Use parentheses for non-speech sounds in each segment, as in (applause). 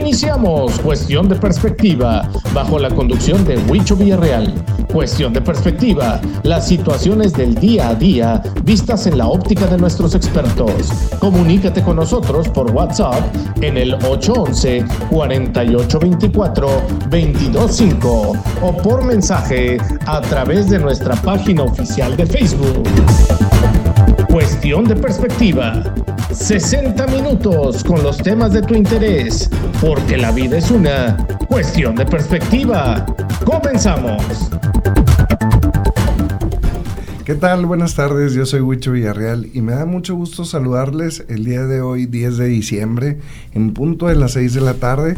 Iniciamos Cuestión de Perspectiva bajo la conducción de Huicho Villarreal. Cuestión de Perspectiva, las situaciones del día a día vistas en la óptica de nuestros expertos. Comunícate con nosotros por WhatsApp en el 811-4824-225 o por mensaje a través de nuestra página oficial de Facebook. Cuestión de Perspectiva. 60 minutos con los temas de tu interés, porque la vida es una cuestión de perspectiva. Comenzamos. ¿Qué tal? Buenas tardes, yo soy Huicho Villarreal y me da mucho gusto saludarles el día de hoy, 10 de diciembre, en punto de las 6 de la tarde,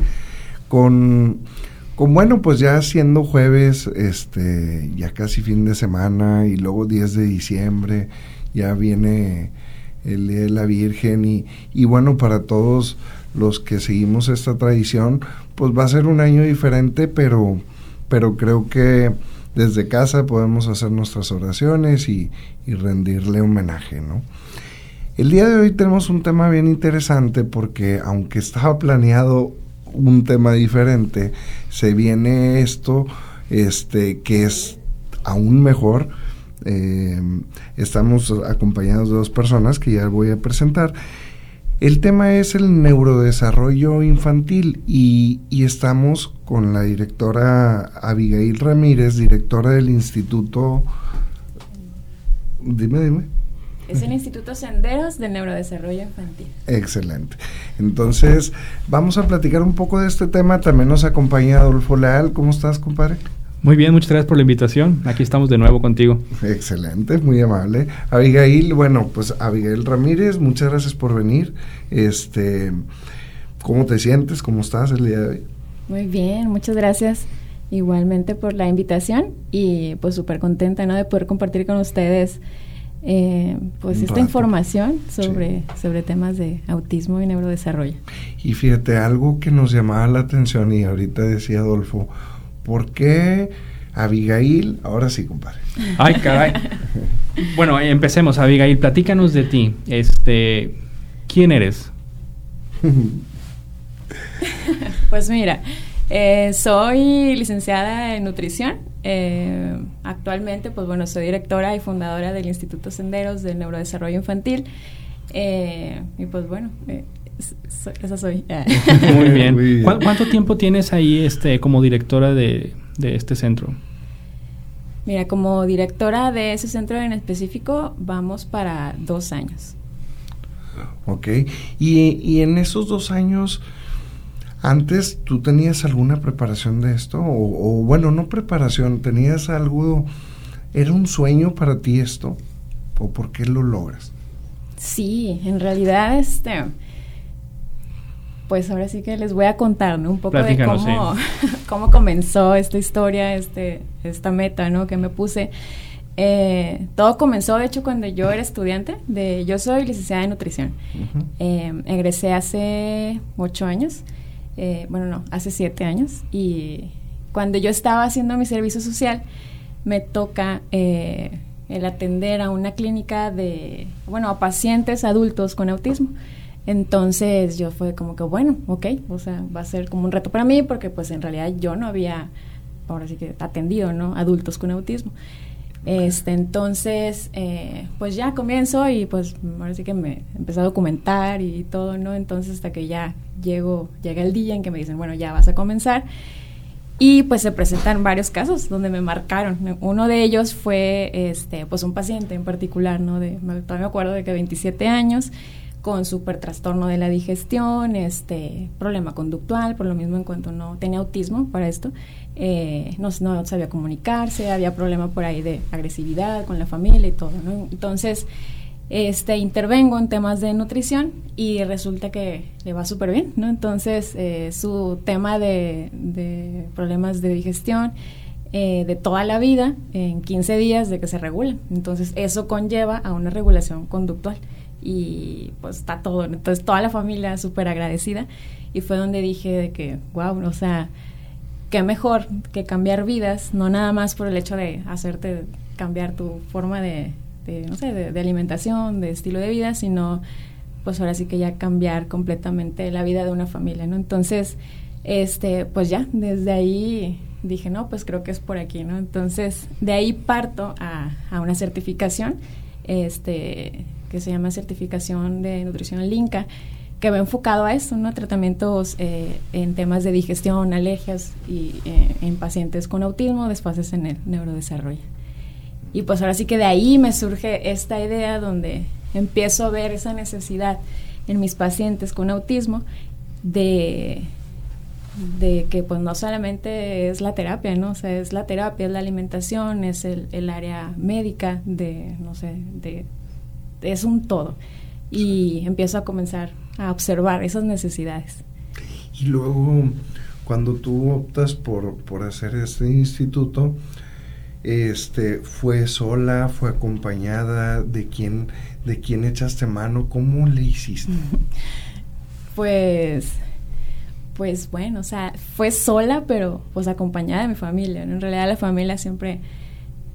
con, con bueno, pues ya siendo jueves, este, ya casi fin de semana y luego 10 de diciembre, ya viene el Día de la Virgen y, y bueno, para todos los que seguimos esta tradición, pues va a ser un año diferente, pero, pero creo que desde casa podemos hacer nuestras oraciones y, rendirle homenaje, ¿no? El día de hoy tenemos un tema bien interesante porque aunque estaba planeado un tema diferente, se viene esto este, que es aún mejor eh, estamos acompañados de dos personas que ya voy a presentar. El tema es el neurodesarrollo infantil y, y, estamos con la directora Abigail Ramírez, directora del Instituto... Dime, dime. Es el Instituto Senderos de Neurodesarrollo Infantil. Excelente. Entonces, vamos a platicar un poco de este tema. También nos acompaña Adolfo Leal. ¿Cómo estás, compadre? Muy bien, muchas gracias por la invitación. Aquí estamos de nuevo contigo. Excelente, muy amable. Abigail, bueno, pues Abigail Ramírez, muchas gracias por venir. Este, ¿cómo te sientes? ¿Cómo estás el día de hoy? Muy bien, muchas gracias igualmente por la invitación y pues súper contenta, ¿no? De poder compartir con ustedes eh, pues esta información sobre, sí. sobre temas de autismo y neurodesarrollo. Y fíjate, algo que nos llamaba la atención y ahorita decía Adolfo, ¿Por qué Abigail? Ahora sí, compadre. Ay, caray. bueno, empecemos, Abigail. Platícanos de ti. Este, ¿quién eres? (laughs) pues mira, eh, soy licenciada en nutrición. Eh, actualmente, pues bueno, soy directora y fundadora del Instituto Senderos del Neurodesarrollo Infantil. Eh, y pues bueno, esa soy. (laughs) Muy bien. Muy bien. ¿Cuánto tiempo tienes ahí este, como directora de, de, este centro? Mira, como directora de ese centro en específico, vamos para dos años. Ok. Y, y en esos dos años, antes, ¿tú tenías alguna preparación de esto? O, o, bueno, no preparación, ¿tenías algo? ¿Era un sueño para ti esto? ¿O por qué lo logras? Sí, en realidad, este pues ahora sí que les voy a contar, ¿no? Un poco Platícanos, de cómo, sí. (laughs) cómo comenzó esta historia, este, esta meta, ¿no? Que me puse. Eh, todo comenzó, de hecho, cuando yo era estudiante. De, yo soy licenciada en nutrición. Uh -huh. eh, egresé hace ocho años. Eh, bueno, no, hace siete años. Y cuando yo estaba haciendo mi servicio social, me toca eh, el atender a una clínica de, bueno, a pacientes adultos con autismo. Entonces yo fue como que, bueno, ok, o sea, va a ser como un reto para mí porque pues en realidad yo no había, ahora sí que atendido, ¿no? Adultos con autismo. Este, entonces, eh, pues ya comienzo y pues ahora sí que me empecé a documentar y todo, ¿no? Entonces hasta que ya llego, llega el día en que me dicen, bueno, ya vas a comenzar. Y pues se presentan varios casos donde me marcaron. Uno de ellos fue, este, pues un paciente en particular, ¿no? De, todavía me acuerdo de que 27 años, con súper trastorno de la digestión, este problema conductual, por lo mismo en cuanto no tenía autismo para esto, eh, no, no, sabía comunicarse, había problema por ahí de agresividad con la familia y todo, ¿no? Entonces, este, intervengo en temas de nutrición y resulta que le va súper bien, ¿no? Entonces, eh, su tema de, de, problemas de digestión eh, de toda la vida, en 15 días de que se regulan. Entonces, eso conlleva a una regulación conductual y pues está todo. Entonces toda la familia súper agradecida y fue donde dije de que, wow, o sea, qué mejor que cambiar vidas, no nada más por el hecho de hacerte cambiar tu forma de, no sé, de, alimentación, de estilo de vida, sino pues ahora sí que ya cambiar completamente la vida de una familia, ¿no? Entonces, este, pues ya, desde ahí dije, no, pues creo que es por aquí, ¿no? Entonces, de ahí parto a, a una certificación, este, que se llama certificación de nutrición LINCA, que va enfocado a eso, ¿no? Tratamientos eh, en temas de digestión, alergias y eh, en pacientes con autismo, desfases en el neurodesarrollo. Y pues ahora sí que de ahí me surge esta idea donde empiezo a ver esa necesidad en mis pacientes con autismo de, de que pues no solamente es la terapia, ¿no? O sea, es la terapia, es la alimentación, es el, el área médica de, no sé, de, es un todo. Y empiezo a comenzar a observar esas necesidades. Y luego, cuando tú optas por, por hacer este instituto, este, ¿fue sola, fue acompañada? ¿De quién, de quién echaste mano? ¿Cómo le hiciste? (laughs) Pues, pues bueno, o sea, fue sola, pero pues acompañada de mi familia. En realidad la familia siempre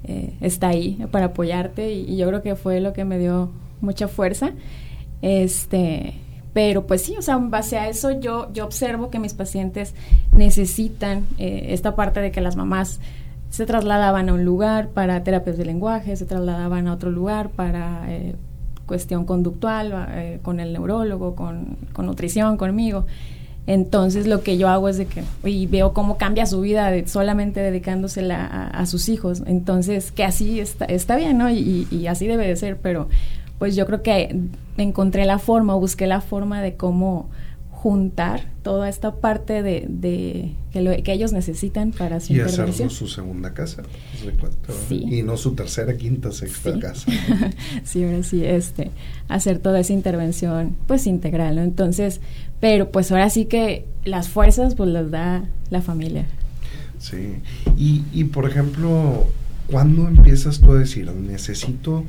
eh, está ahí para apoyarte y, yo creo que fue lo que me dio mucha fuerza. Este, pero pues sí, o sea, en base a eso yo, yo observo que mis pacientes necesitan eh, esta parte de que las mamás se trasladaban a un lugar para terapias de lenguaje, se trasladaban a otro lugar para eh, cuestión conductual, eh, con el neurólogo, con, con, nutrición, conmigo. Entonces lo que yo hago es de que, y veo cómo cambia su vida de solamente dedicándosela a, sus hijos. Entonces, que así está, está bien, ¿no? Y, y, así debe de ser, pero pues yo creo que encontré la forma, busqué la forma de cómo juntar toda esta parte de, de que, lo, que, ellos necesitan para su y hacerlo su segunda casa sí. y no su tercera quinta sexta sí. casa (laughs) sí ahora sí este hacer toda esa intervención pues integral ¿no? entonces pero pues ahora sí que las fuerzas pues las da la familia sí y, y por ejemplo ¿cuándo empiezas tú a decir necesito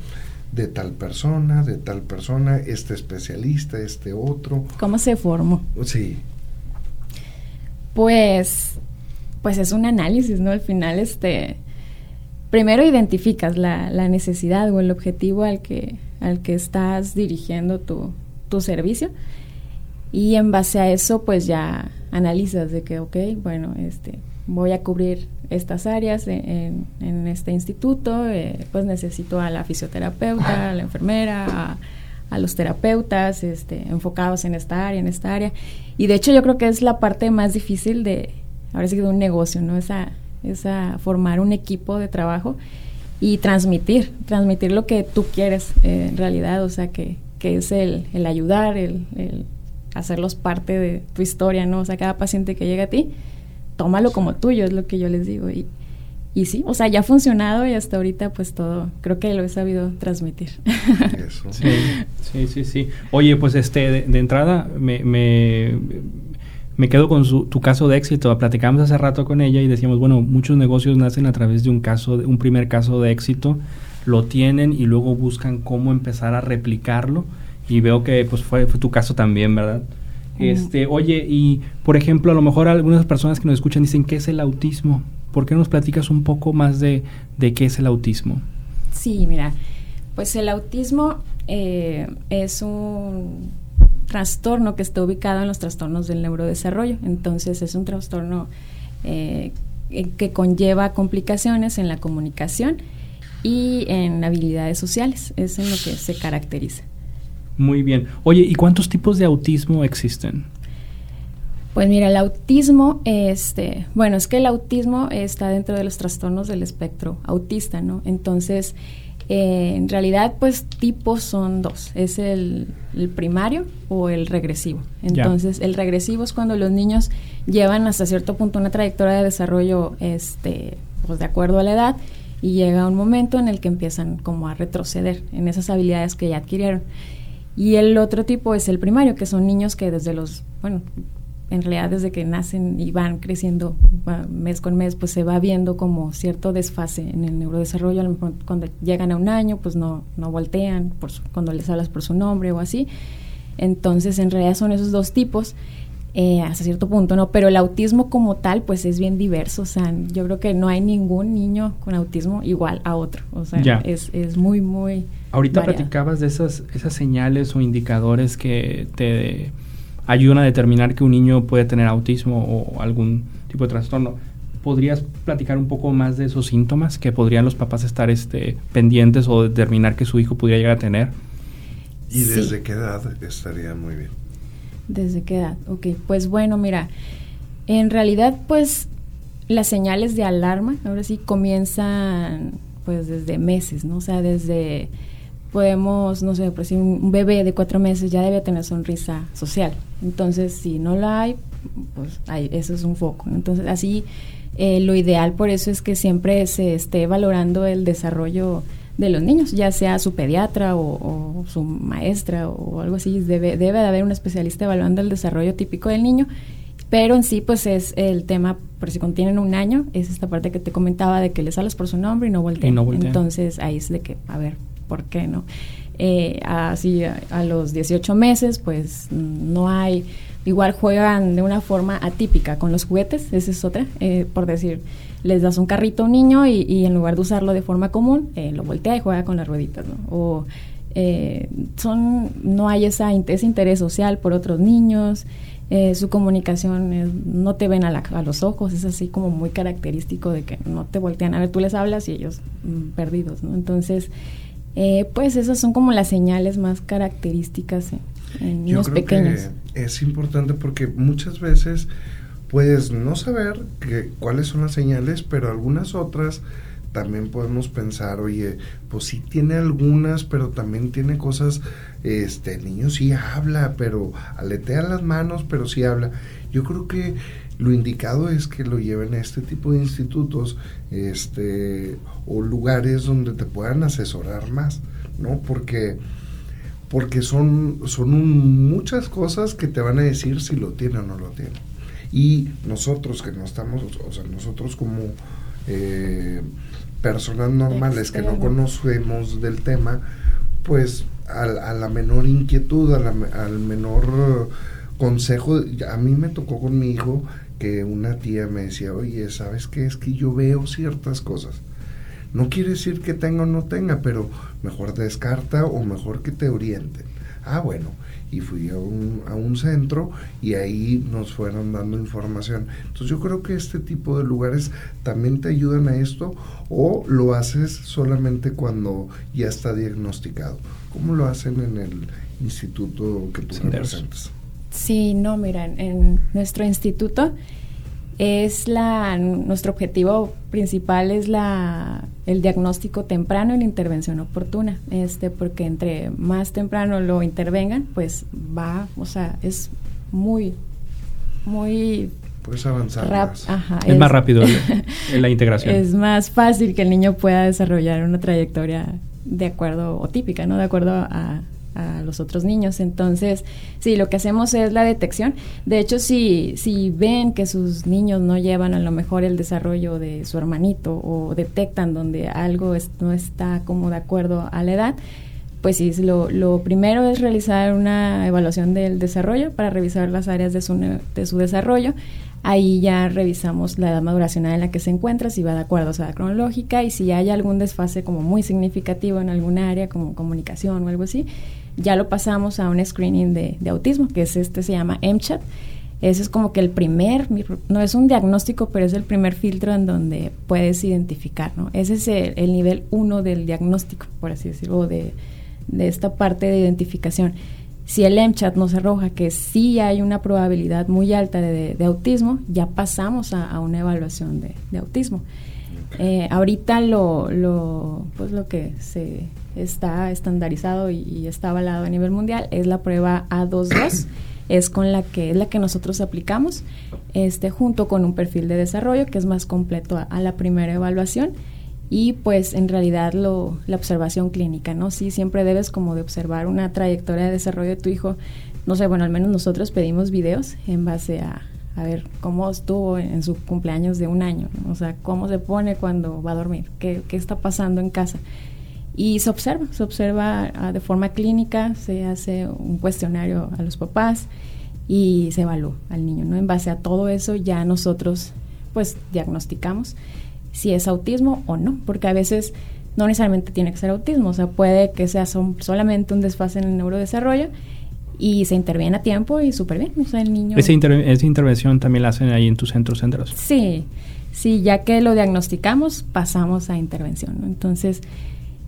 de tal persona, de tal persona, este especialista, este otro. ¿Cómo se formó? Sí. Pues, pues es un análisis, ¿no? Al final, este, primero identificas la, la necesidad o el objetivo al que, al que estás dirigiendo tu, tu servicio y en base a eso, pues ya analizas de que, ok, bueno, este, voy a cubrir estas áreas en, en este instituto, eh, pues necesito a la fisioterapeuta, a la enfermera, a, los terapeutas este, enfocados en esta área, en esta área. Y de hecho yo creo que es la parte más difícil de, ahora sí de un negocio, ¿no? Esa, esa formar un equipo de trabajo y transmitir, transmitir lo que tú quieres eh, en realidad, o sea, que, que es el, el ayudar, el, el hacerlos parte de tu historia, ¿no? O sea, cada paciente que llega a ti, tómalo como tuyo, es lo que yo les digo. Y, y sí, o sea, ya ha funcionado y hasta ahorita pues todo, creo que lo he sabido transmitir. (laughs) Eso. Sí, sí, sí, sí. Oye, pues este, de, de entrada me, me, me, quedo con su, tu caso de éxito. Platicamos hace rato con ella y decíamos, bueno, muchos negocios nacen a través de un caso, de, un primer caso de éxito, lo tienen y luego buscan cómo empezar a replicarlo y veo que pues fue, fue tu caso también, ¿verdad? Este, oye, y por ejemplo, a lo mejor algunas personas que nos escuchan dicen, ¿qué es el autismo? ¿Por qué nos platicas un poco más de, de qué es el autismo? Sí, mira, pues el autismo eh, es un trastorno que está ubicado en los trastornos del neurodesarrollo. Entonces es un trastorno eh, que conlleva complicaciones en la comunicación y en habilidades sociales. Es en lo que se caracteriza. Muy bien. Oye, ¿y cuántos tipos de autismo existen? Pues mira, el autismo, este, bueno, es que el autismo está dentro de los trastornos del espectro autista, ¿no? Entonces, eh, en realidad, pues tipos son dos, es el, el primario o el regresivo. Entonces, ya. el regresivo es cuando los niños llevan hasta cierto punto una trayectoria de desarrollo, este, pues de acuerdo a la edad, y llega un momento en el que empiezan como a retroceder en esas habilidades que ya adquirieron. Y el otro tipo es el primario, que son niños que desde los, bueno, en realidad desde que nacen y van creciendo mes con mes, pues se va viendo como cierto desfase en el neurodesarrollo. A lo mejor cuando llegan a un año, pues no, no voltean por su, cuando les hablas por su nombre o así. Entonces, en realidad son esos dos tipos eh, hasta cierto punto, ¿no? Pero el autismo como tal, pues es bien diverso, o sea, yo creo que no hay ningún niño con autismo igual a otro, o sea, es, es, muy, muy... Ahorita platicabas de esas, esas señales o indicadores que te ayudan a determinar que un niño puede tener autismo o algún tipo de trastorno. ¿Podrías platicar un poco más de esos síntomas que podrían los papás estar este, pendientes o determinar que su hijo pudiera llegar a tener? ¿Y desde qué edad estaría muy bien? ¿Desde qué edad? Ok, pues bueno, mira, en realidad pues las señales de alarma ahora sí comienzan pues desde meses, ¿no? O sea, desde podemos, no sé, pues un bebé de cuatro meses ya debe tener sonrisa social. Entonces, si no la hay, pues hay, eso es un foco. Entonces, así, eh, lo ideal por eso es que siempre se esté valorando el desarrollo de los niños, ya sea su pediatra o, su maestra o algo así, debe, debe de haber un especialista evaluando el desarrollo típico del niño, pero en sí pues es el tema, por si contienen un año, es esta parte que te comentaba de que les hablas por su nombre y no voltean. Entonces ahí es de que, a ver, ¿por qué no? Eh, así a, los 18 meses pues no hay, igual juegan de una forma atípica con los juguetes, esa es otra, eh, por decir les das un carrito a un niño y, en lugar de usarlo de forma común, eh, lo voltea y juega con las rueditas, ¿no? O eh, son, no hay esa, ese interés social por otros niños, eh, su comunicación no te ven a, a, los ojos, es así como muy característico de que no te voltean a ver, tú les hablas y ellos mm, perdidos, ¿no? Entonces, pues esas son como las señales más características en, niños Yo creo pequeños. Que es importante porque muchas veces puedes no saber que, cuáles son las señales, pero algunas otras también podemos pensar, oye, pues sí tiene algunas, pero también tiene cosas, este, el niño sí habla, pero aletea las manos, pero sí habla. Yo creo que lo indicado es que lo lleven a este tipo de institutos, este, o lugares donde te puedan asesorar más, ¿no? Porque porque son, son muchas cosas que te van a decir si lo tiene o no lo tiene. Y nosotros que no estamos, o sea, nosotros como eh, personas normales que no conocemos del tema, pues a, la menor inquietud, al menor consejo, a mí me tocó con mi hijo que una tía me decía, oye, ¿sabes qué? Es que yo veo ciertas cosas. No quiere decir que tenga o no tenga, pero mejor descarta o mejor que te orienten. Ah, bueno, y fui a un, a un centro y ahí nos fueron dando información. Entonces yo creo que este tipo de lugares también te ayudan a esto o lo haces solamente cuando ya está diagnosticado. ¿Cómo lo hacen en el instituto que tú representas? Sí, no, mira, en nuestro instituto es la nuestro objetivo principal es la el diagnóstico temprano y la intervención oportuna. Este porque entre más temprano lo intervengan pues va o sea es muy muy puedes avanzar más. es, más rápido en la integración. (laughs) Es más fácil que el niño pueda desarrollar una trayectoria de acuerdo o típica no de acuerdo a a los otros niños. Entonces, sí, lo que hacemos es la detección. De hecho, si, si ven que sus niños no llevan a lo mejor el desarrollo de su hermanito o detectan donde algo no está como de acuerdo a la edad, pues sí, lo, lo, primero es realizar una evaluación del desarrollo para revisar las áreas de su, de su desarrollo. Ahí ya revisamos la edad maduracional en la que se encuentra, si va de acuerdo a su edad cronológica y si hay algún desfase como muy significativo en alguna área como comunicación o algo así, ya lo pasamos a un screening de, autismo, que es este, se llama MCHAT. Ese es como que el primer, no es un diagnóstico, pero es el primer filtro en donde puedes identificar, ¿no? Ese es el, nivel uno del diagnóstico, por así decirlo, de, de esta parte de identificación. Si el MCHAT nos arroja que sí hay una probabilidad muy alta de, autismo, ya pasamos a, una evaluación de, autismo. Eh, ahorita lo, lo, pues lo que se está estandarizado y, está avalado a nivel mundial es la prueba A22 (coughs) es con la que es la que nosotros aplicamos este junto con un perfil de desarrollo que es más completo a, la primera evaluación. Y pues en realidad lo, la observación clínica no sí siempre debes como de observar una trayectoria de desarrollo de tu hijo. No sé bueno al menos nosotros pedimos videos en base a a ver cómo estuvo en su cumpleaños de un año, o sea, cómo se pone cuando va a dormir, qué, qué está pasando en casa y se observa, se observa ah, de forma clínica, se hace un cuestionario a los papás y se evalúa al niño, ¿no? En base a todo eso ya nosotros pues diagnosticamos si es autismo o no, porque a veces no necesariamente tiene que ser autismo, o sea, puede que sea solamente un desfase en el neurodesarrollo y se interviene a tiempo y súper bien, o sea, el niño... ¿Esa, intervención también la hacen ahí en tus centros centros? Sí, sí, ya que lo diagnosticamos, pasamos a intervención, ¿no? Entonces,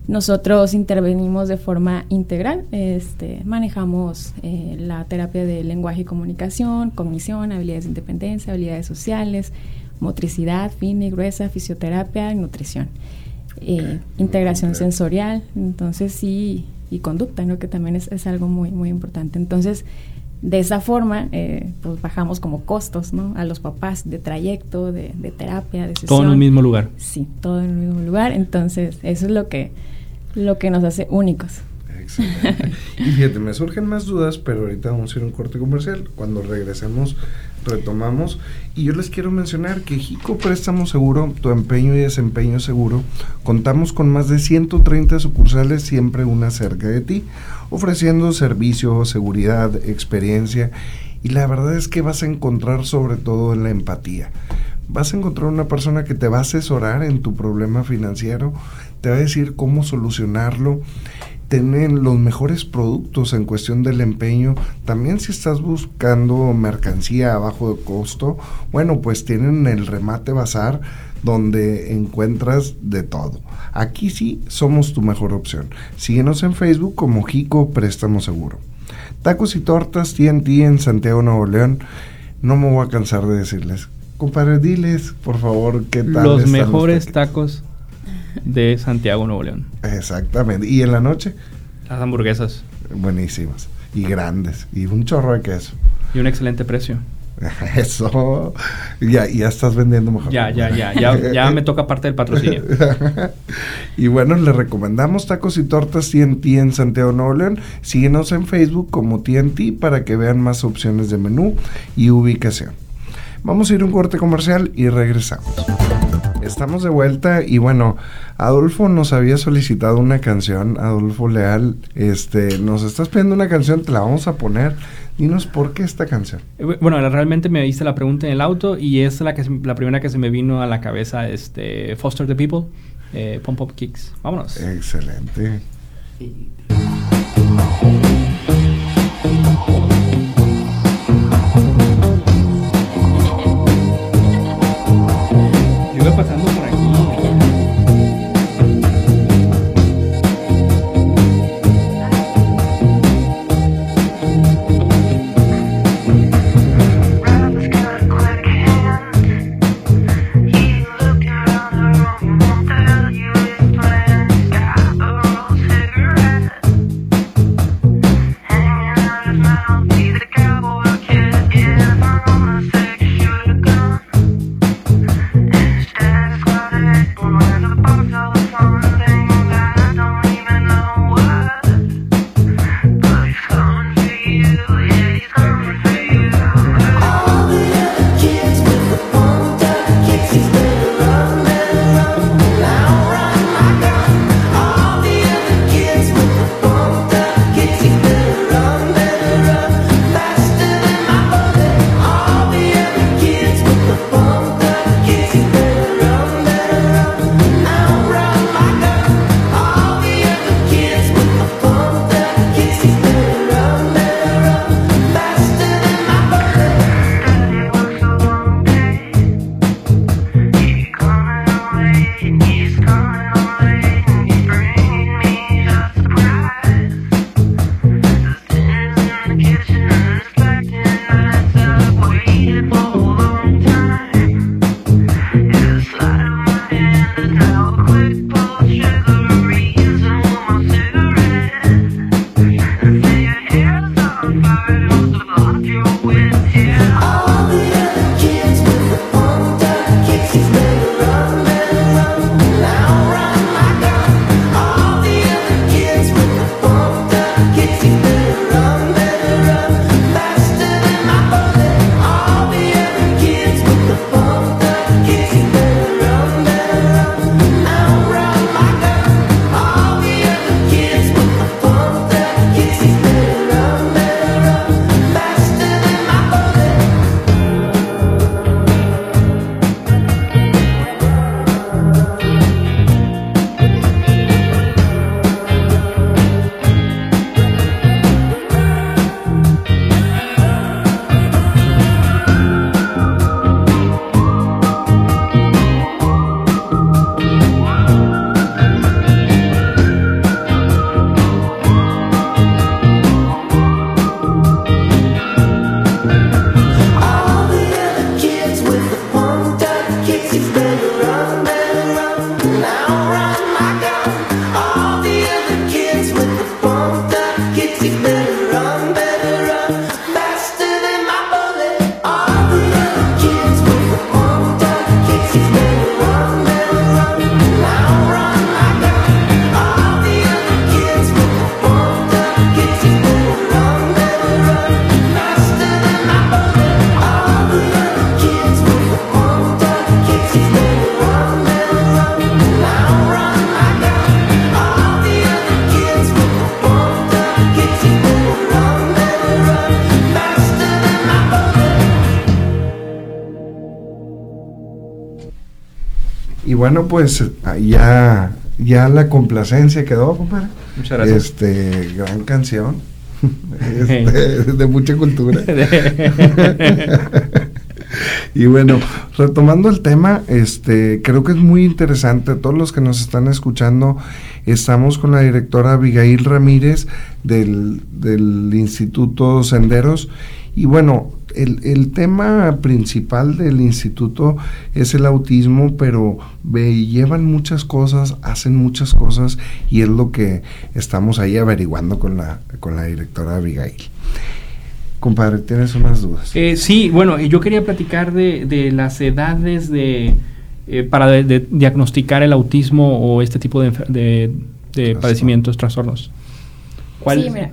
nosotros intervenimos de forma integral, este, manejamos eh, la terapia de lenguaje y comunicación, cognición, habilidades de independencia, habilidades sociales, motricidad fina y gruesa, fisioterapia y nutrición. Eh, integración sensorial, entonces sí, y conducta, ¿no? que también es, algo muy, muy importante. Entonces, de esa forma, eh, pues bajamos como costos ¿no? a los papás de trayecto, de, terapia, de sesión. Todo en el mismo lugar. Sí, todo en el mismo lugar. Entonces, eso es lo que, lo que nos hace únicos. Excelente. y fíjate, me surgen más dudas, pero ahorita vamos a ir a un corte comercial. Cuando regresemos retomamos. Y yo les quiero mencionar que Jico Préstamo Seguro, tu empeño y desempeño seguro, contamos con más de 130 sucursales, siempre una cerca de ti, ofreciendo servicio, seguridad, experiencia. Y la verdad es que vas a encontrar sobre todo en la empatía. Vas a encontrar una persona que te va a asesorar en tu problema financiero, te va a decir cómo solucionarlo tienen los mejores productos en cuestión del empeño. También si estás buscando mercancía a bajo de costo, bueno, pues tienen el remate bazar donde encuentras de todo. Aquí sí somos tu mejor opción. Síguenos en Facebook como Jico Préstamo Seguro. Tacos y tortas TNT en Santiago Nuevo León. No me voy a cansar de decirles. Compadre, diles, por favor, qué tal. Los mejores tacos de Santiago, Nuevo León. Exactamente. ¿Y en la noche? Las hamburguesas. Buenísimas. Y grandes. Y un chorro de queso. Y un excelente precio. (laughs) Eso. Ya, ya estás vendiendo mejor. Ya, ya, ya. Ya, ya me toca parte del patrocinio. (laughs) y bueno, le recomendamos tacos y tortas TNT en Santiago, Nuevo León. Síguenos en Facebook como TNT para que vean más opciones de menú y ubicación. Vamos a ir a un corte comercial y regresamos. Estamos de vuelta y bueno, Adolfo nos había solicitado una canción, Adolfo Leal, este, nos estás pidiendo una canción, te la vamos a poner. Dinos por qué esta canción. Eh, bueno, realmente me hice la pregunta en el auto y es la que la primera que se me vino a la cabeza, este, Foster the People, eh, Pump Up Kicks. Vámonos. Excelente. pasando por aquí. Y bueno, pues ya, ya la complacencia quedó, compadre. Muchas gracias. Este, gran canción. (laughs) Este, de mucha cultura. (laughs) (laughs) y bueno, retomando el tema, este, creo que es muy interesante. Todos los que nos están escuchando, estamos con la directora Abigail Ramírez del, del Instituto Senderos. Y bueno, el, el, tema principal del instituto es el autismo, pero llevan muchas cosas, hacen muchas cosas y es lo que estamos ahí averiguando con la, con la directora Abigail. Compadre, ¿tienes unas dudas? Eh, sí, bueno, yo quería platicar de, de las edades de, eh, para de, diagnosticar el autismo o este tipo de, de padecimientos, trastornos. ¿Cuál? Sí, mira,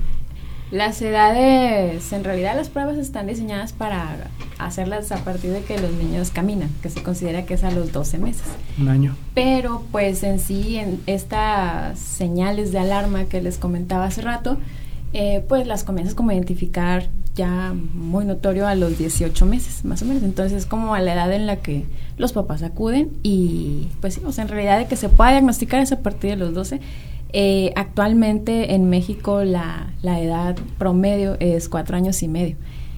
las edades, en realidad las pruebas están diseñadas para hacerlas a partir de que los niños caminan, que se considera que es a los 12 meses. Un año. Pero pues en sí, en estas señales de alarma que les comentaba hace rato, eh, pues las comienzas como a identificar ya muy notorio a los 18 meses, más o menos. Entonces es como a la edad en la que los papás acuden y pues sí, o sea, en realidad de que se pueda diagnosticar es a partir de los 12. Eh, actualmente en México la, la, edad promedio es cuatro años y medio.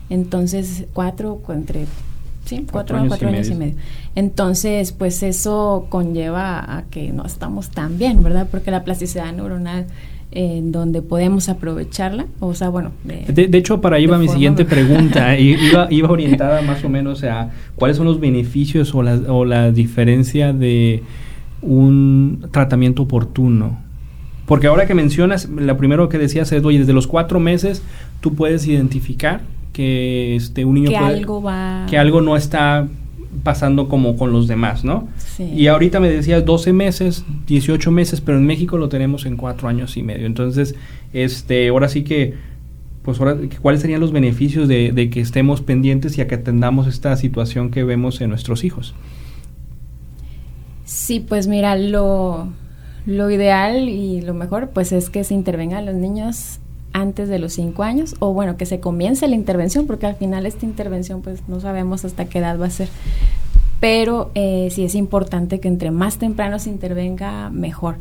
Entonces, cuatro entre... Sí, cuatro, años, cuatro y, años medio. y medio. Entonces, pues eso conlleva a que no estamos tan bien, ¿verdad? Porque la plasticidad neuronal en donde podemos aprovecharla. O sea, bueno. De, de, hecho, para ahí va mi siguiente pregunta. (laughs) iba, iba orientada más o menos a cuáles son los beneficios o la, o la diferencia de un tratamiento oportuno. Porque ahora que mencionas, lo primero que decías es, oye, desde los cuatro meses tú puedes identificar que este, un niño que puede, algo va... que algo no está pasando como con los demás, ¿no? Sí. Y ahorita me decías 12 meses, 18 meses, pero en México lo tenemos en 4 años y medio. Entonces, este, ahora sí que, pues ahora, ¿cuáles serían los beneficios de, de que estemos pendientes y a que atendamos esta situación que vemos en nuestros hijos? Sí, pues mira, lo, lo ideal y lo mejor pues es que se intervenga a los niños antes de los cinco años o bueno que se comience la intervención porque al final esta intervención pues no sabemos hasta qué edad va a ser. Pero eh, sí es importante que entre más temprano se intervenga mejor.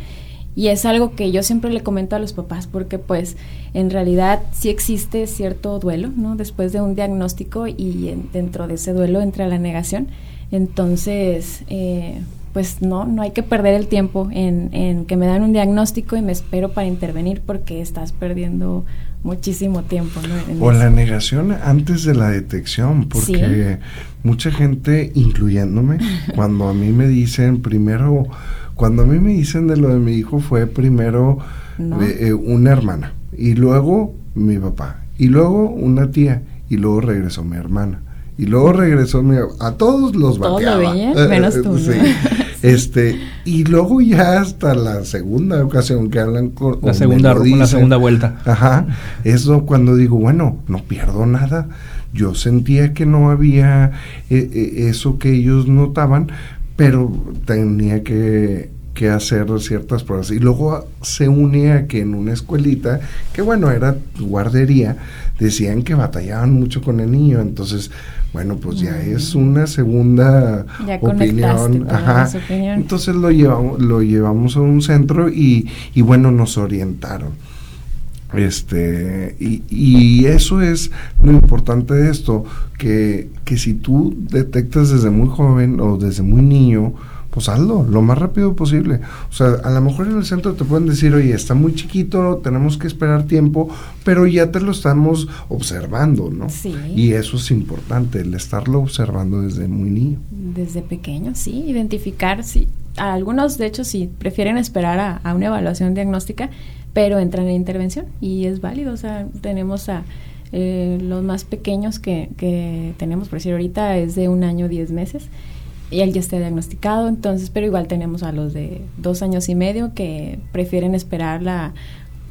Y es algo que yo siempre le comento a los papás porque pues en realidad sí existe cierto duelo no después de un diagnóstico y en, dentro de ese duelo entra la negación. Entonces eh, pues no, no hay que perder el tiempo en, en, que me dan un diagnóstico y me espero para intervenir porque estás perdiendo muchísimo tiempo. ¿no? o la negación antes de la detección, porque ¿Sí? mucha gente, incluyéndome, (laughs) cuando a mí me dicen primero, cuando a mí me dicen de lo de mi hijo fue primero no. eh, una hermana y luego mi papá y luego una tía y luego regresó mi hermana y luego regresó mi, a todos los bateaba. Todo bien, menos tú. sí. (laughs) Este, y luego ya hasta la segunda ocasión que hablan con la segunda, dicen, la segunda vuelta. Ajá. Eso cuando digo, bueno, no pierdo nada. Yo sentía que no había eh, eh, eso que ellos notaban, pero tenía que que hacer ciertas pruebas. Y luego se une a que en una escuelita, que bueno, era guardería, decían que batallaban mucho con el niño. Entonces, bueno, pues ya es una segunda ya opinión. Ajá. Opinión. Entonces lo llevamos, lo llevamos a un centro y, y bueno, nos orientaron. Este, y, y, eso es lo importante de esto, que, que si tú detectas desde muy joven o desde muy niño, pues hazlo lo más rápido posible. O sea, a lo mejor en el centro te pueden decir, oye, está muy chiquito, tenemos que esperar tiempo, pero ya te lo estamos observando, ¿no? Sí. Y eso es importante, el estarlo observando desde muy niño. Desde pequeño, sí, identificar, sí. A algunos, de hecho, sí, prefieren esperar a, a una evaluación diagnóstica, pero entran en intervención y es válido. O sea, tenemos a... Eh, los más pequeños que, que tenemos, por decir ahorita, es de un año, diez meses y él ya está diagnosticado, entonces, pero igual tenemos a los de dos años y medio que prefieren esperar la,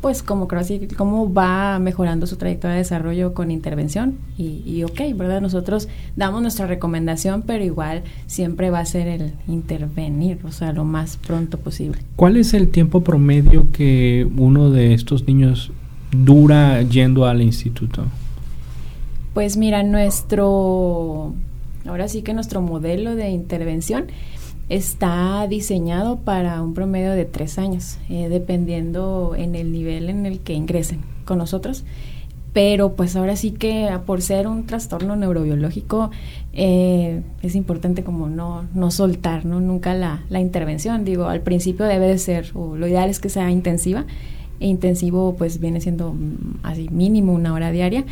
pues como creo así, cómo va mejorando su trayectoria de desarrollo con intervención y, y ok, ¿verdad? Nosotros damos nuestra recomendación, pero igual siempre va a ser el intervenir, o sea, lo más pronto posible. ¿Cuál es el tiempo promedio que uno de estos niños dura yendo al instituto? Pues mira, nuestro ahora sí que nuestro modelo de intervención está diseñado para un promedio de tres años, eh, dependiendo en el nivel en el que ingresen con nosotros. Pero pues ahora sí que por ser un trastorno neurobiológico eh, es importante como no, no soltar, ¿no? Nunca la, la intervención. Digo, al principio debe de ser, o lo ideal es que sea intensiva. E intensivo pues viene siendo mm, así mínimo una hora diaria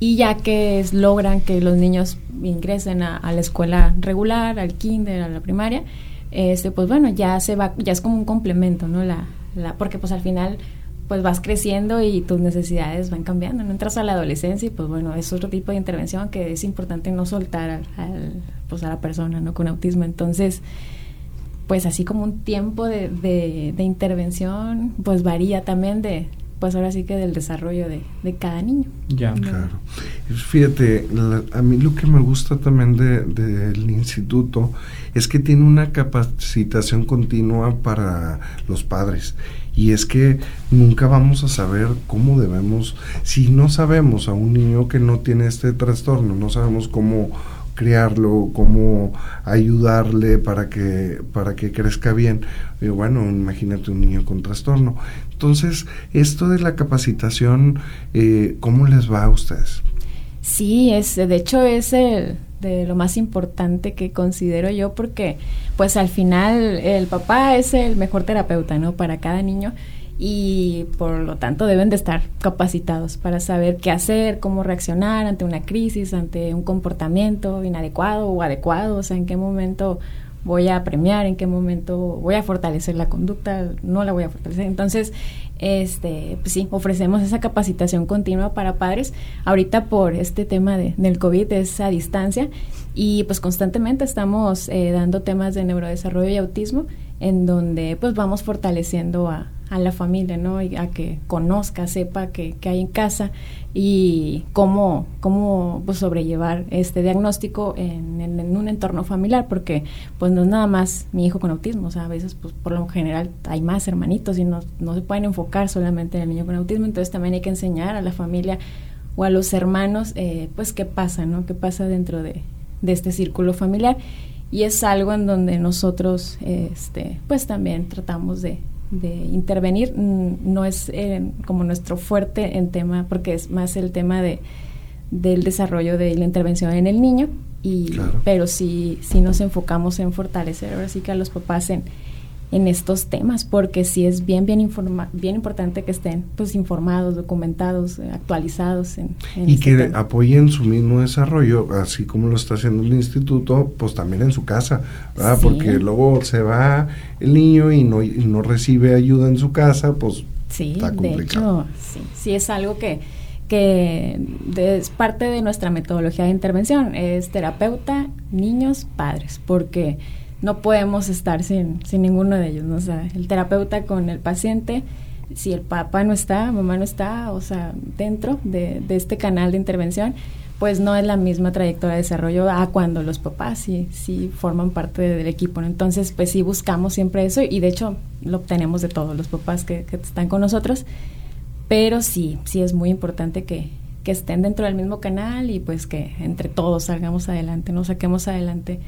y ya que logran que los niños ingresen a, la escuela regular, al kinder, a la primaria, este pues bueno, ya se va, ya es como un complemento, ¿no? La, la, porque pues al final pues vas creciendo y tus necesidades van cambiando, no entras a la adolescencia y pues bueno, es otro tipo de intervención que es importante no soltar al, pues a la persona, ¿no? Con autismo. Entonces, pues así como un tiempo de, de, de intervención, pues varía también de, pues ahora sí que del desarrollo de, de cada niño. Ya, claro. Fíjate, a mí lo que me gusta también del de, instituto es que tiene una capacitación continua para los padres. Y es que nunca vamos a saber cómo debemos, si no sabemos a un niño que no tiene este trastorno, no sabemos cómo criarlo, cómo ayudarle para que, para que crezca bien. Y bueno, imagínate un niño con trastorno. Entonces, esto de la capacitación, eh, ¿cómo les va a ustedes? Sí, es, de hecho es el, de lo más importante que considero yo porque pues al final el papá es el mejor terapeuta, ¿no? Para cada niño y por lo tanto deben de estar capacitados para saber qué hacer, cómo reaccionar ante una crisis, ante un comportamiento inadecuado o adecuado, o sea, en qué momento voy a premiar, en qué momento voy a fortalecer la conducta, no la voy a fortalecer. Entonces, este, pues sí, ofrecemos esa capacitación continua para padres. Ahorita por este tema de, del COVID es a distancia y pues constantemente estamos eh, dando temas de neurodesarrollo y autismo en donde pues vamos fortaleciendo a, a la familia, ¿no? Y a que conozca, sepa que, hay en casa y cómo, cómo pues, sobrellevar este diagnóstico en, en, un entorno familiar, porque pues no es nada más mi hijo con autismo, o sea, a veces pues por lo general hay más hermanitos y no, no se pueden enfocar solamente en el niño con autismo, entonces también hay que enseñar a la familia o a los hermanos, eh, pues qué pasa, ¿no? ¿Qué pasa dentro de, de este círculo familiar? Y es algo en donde nosotros, este, pues también tratamos de, de intervenir. Mm, no es eh, como nuestro fuerte en tema, porque es más el tema de del desarrollo de la intervención en el niño, y, pero sí, sí nos enfocamos en fortalecer ahora sí que a los papás en, en estos temas, porque sí es bien, bien, informa bien importante que estén pues informados, documentados, eh, actualizados. En, y este que apoyen su mismo desarrollo, así como lo está haciendo el instituto, pues también en su casa, ¿verdad? Porque luego se va el niño y no, no recibe ayuda en su casa, pues sí, de hecho, sí, sí es algo que que es parte de nuestra metodología de intervención, es terapeuta, niños, padres, porque no podemos estar sin, sin ninguno de ellos, ¿no? Sea, el terapeuta con el paciente, si el papá no está, mamá no está, o sea, dentro de, de este canal de intervención, pues no es la misma trayectoria de desarrollo a cuando los papás sí, sí forman parte del equipo. Entonces, pues sí buscamos siempre eso y de hecho lo obtenemos de todos los papás que, que están con nosotros, pero sí, sí es muy importante que, que estén dentro del mismo canal y pues que entre todos salgamos adelante, nos saquemos adelante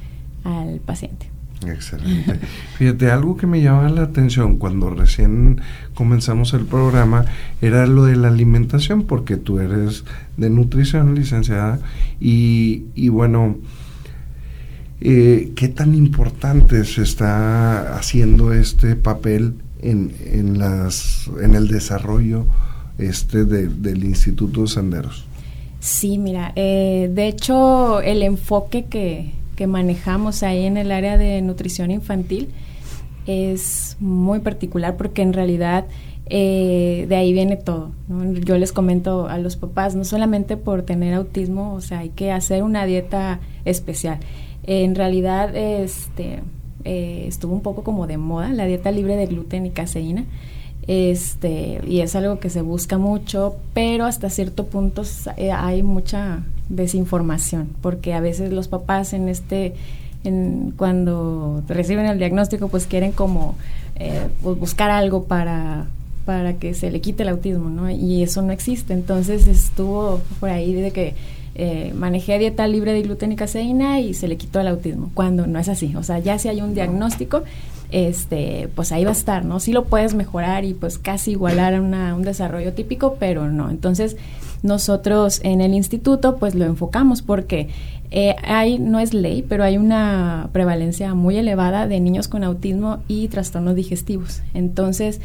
al paciente. Excelente. (laughs) Fíjate, algo que me llamaba la atención cuando recién comenzamos el programa era lo de la alimentación, porque tú eres de nutrición, licenciada, y, y bueno, eh, ¿qué tan importante se está haciendo este papel en, en, las, en el desarrollo este del Instituto Senderos? Sí, mira, eh, de hecho el enfoque que, que manejamos ahí en el área de nutrición infantil es muy particular porque en realidad eh, de ahí viene todo. Yo les comento a los papás, no solamente por tener autismo, o sea, hay que hacer una dieta especial. en realidad, este, eh, estuvo un poco como de moda la dieta libre de gluten y caseína. Este, y es algo que se busca mucho, pero hasta cierto punto eh, hay mucha desinformación, porque a veces los papás en este, en, cuando reciben el diagnóstico, pues quieren como eh, pues buscar algo para, para que se le quite el autismo, ¿no? Y eso no existe. Entonces estuvo por ahí de que eh, manejé dieta libre de gluten y caseína y se le quitó el autismo, cuando no es así. O sea, ya si hay un diagnóstico, este, pues ahí va a estar, ¿no? Sí lo puedes mejorar y pues casi igualar a un desarrollo típico, pero no. Entonces, nosotros en el instituto pues lo enfocamos porque eh, hay, no es ley, pero hay una prevalencia muy elevada de niños con autismo y trastornos digestivos. Entonces,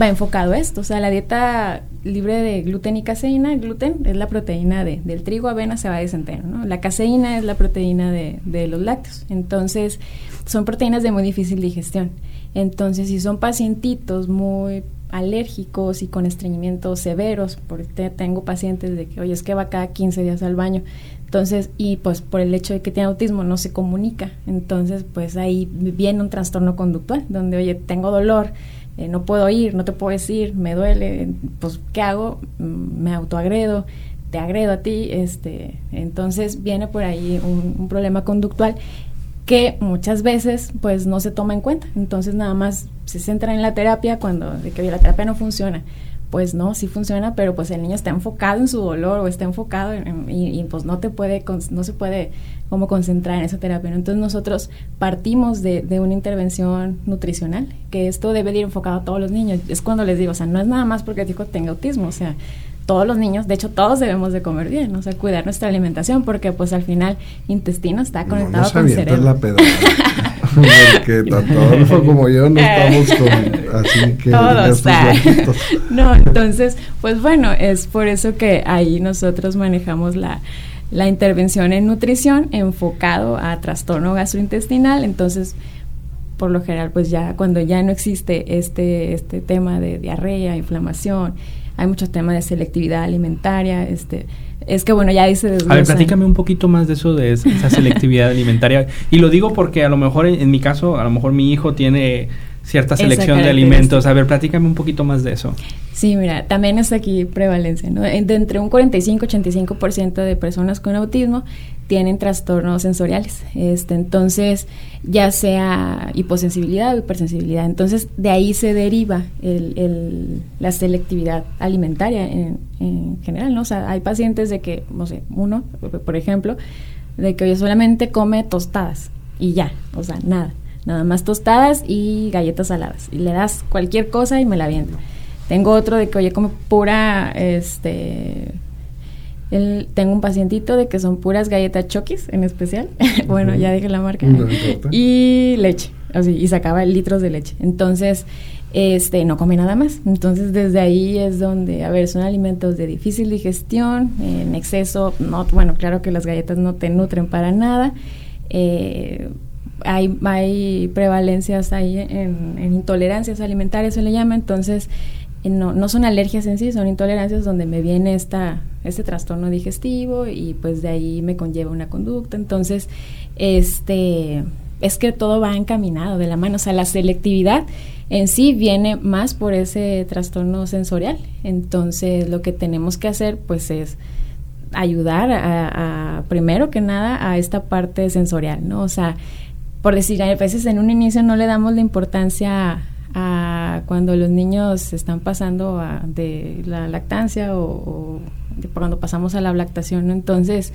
va enfocado a esto. O sea, la dieta libre de gluten y caseína, gluten es la proteína de, del trigo, avena, cebada y centeno, ¿no? La caseína es la proteína de, de, los lácteos. Entonces, son proteínas de muy difícil digestión. Entonces, si son pacientitos muy alérgicos y con estreñimientos severos, porque tengo pacientes de que, oye, es que va cada 15 días al baño, entonces, y pues por el hecho de que tiene autismo no se comunica, entonces pues ahí viene un trastorno conductual, donde, oye, tengo dolor, eh, no puedo ir, no te puedo decir, me duele, pues ¿qué hago? Mm, me autoagredo, te agredo a ti, este, entonces viene por ahí un, problema conductual que muchas veces pues no se toma en cuenta, entonces nada más se centra en la terapia cuando de que la terapia no funciona, pues no, sí funciona, pero pues el niño está enfocado en su dolor o está enfocado en, y, pues no te puede, no se puede como concentrar en esa terapia. Entonces nosotros partimos de, de, una intervención nutricional, que esto debe de ir enfocado a todos los niños. Es cuando les digo, o sea, no es nada más porque el hijo tenga autismo, o sea, todos los niños, de hecho todos debemos de comer bien, o sea, cuidar nuestra alimentación, porque pues al final intestino está conectado no, con el cerebro. la porque (laughs) tanto Adolfo como yo no estamos con así que todos (laughs) no entonces pues bueno es por eso que ahí nosotros manejamos la la intervención en nutrición enfocado a trastorno gastrointestinal entonces por lo general pues ya cuando ya no existe este este tema de diarrea inflamación hay muchos temas de selectividad alimentaria este es que bueno, ya dice... A ver, platícame un poquito más de eso, de esa selectividad alimentaria. Y lo digo porque a lo mejor en, mi caso, a lo mejor mi hijo tiene cierta selección de alimentos. A ver, platícame un poquito más de eso. Sí, mira, también es aquí prevalencia, ¿no? De entre un 45 85% de personas con autismo tienen trastornos sensoriales. Este, entonces, ya sea hiposensibilidad o hipersensibilidad. Entonces, de ahí se deriva el, la selectividad alimentaria en, en, general, ¿no? O sea, hay pacientes de que, no sé, uno, por ejemplo, de que hoy solamente come tostadas y ya, o sea, nada. Nada más tostadas y galletas saladas. Y le das cualquier cosa y me la viene. Tengo otro de que, oye, come pura, este, tengo un pacientito de que son puras galletas choquis en especial. (laughs) bueno, ya dije la marca. (laughs) y leche, así, y sacaba litros de leche. Entonces, este, no come nada más. Entonces, desde ahí es donde, a ver, son alimentos de difícil digestión, en exceso, no, bueno, claro que las galletas no te nutren para nada. Eh, hay, hay prevalencias ahí en, en intolerancias alimentarias, se le llama, entonces no, no son alergias en sí, son intolerancias donde me viene esta, este trastorno digestivo y pues de ahí me conlleva una conducta. Entonces, este, es que todo va encaminado de la mano. O sea, la selectividad en sí viene más por ese trastorno sensorial. Entonces, lo que tenemos que hacer pues es ayudar a, primero que nada a esta parte sensorial, ¿no? O sea, por decir, a veces en un inicio no le damos la importancia a cuando los niños están pasando de la lactancia o, cuando pasamos a la lactación, entonces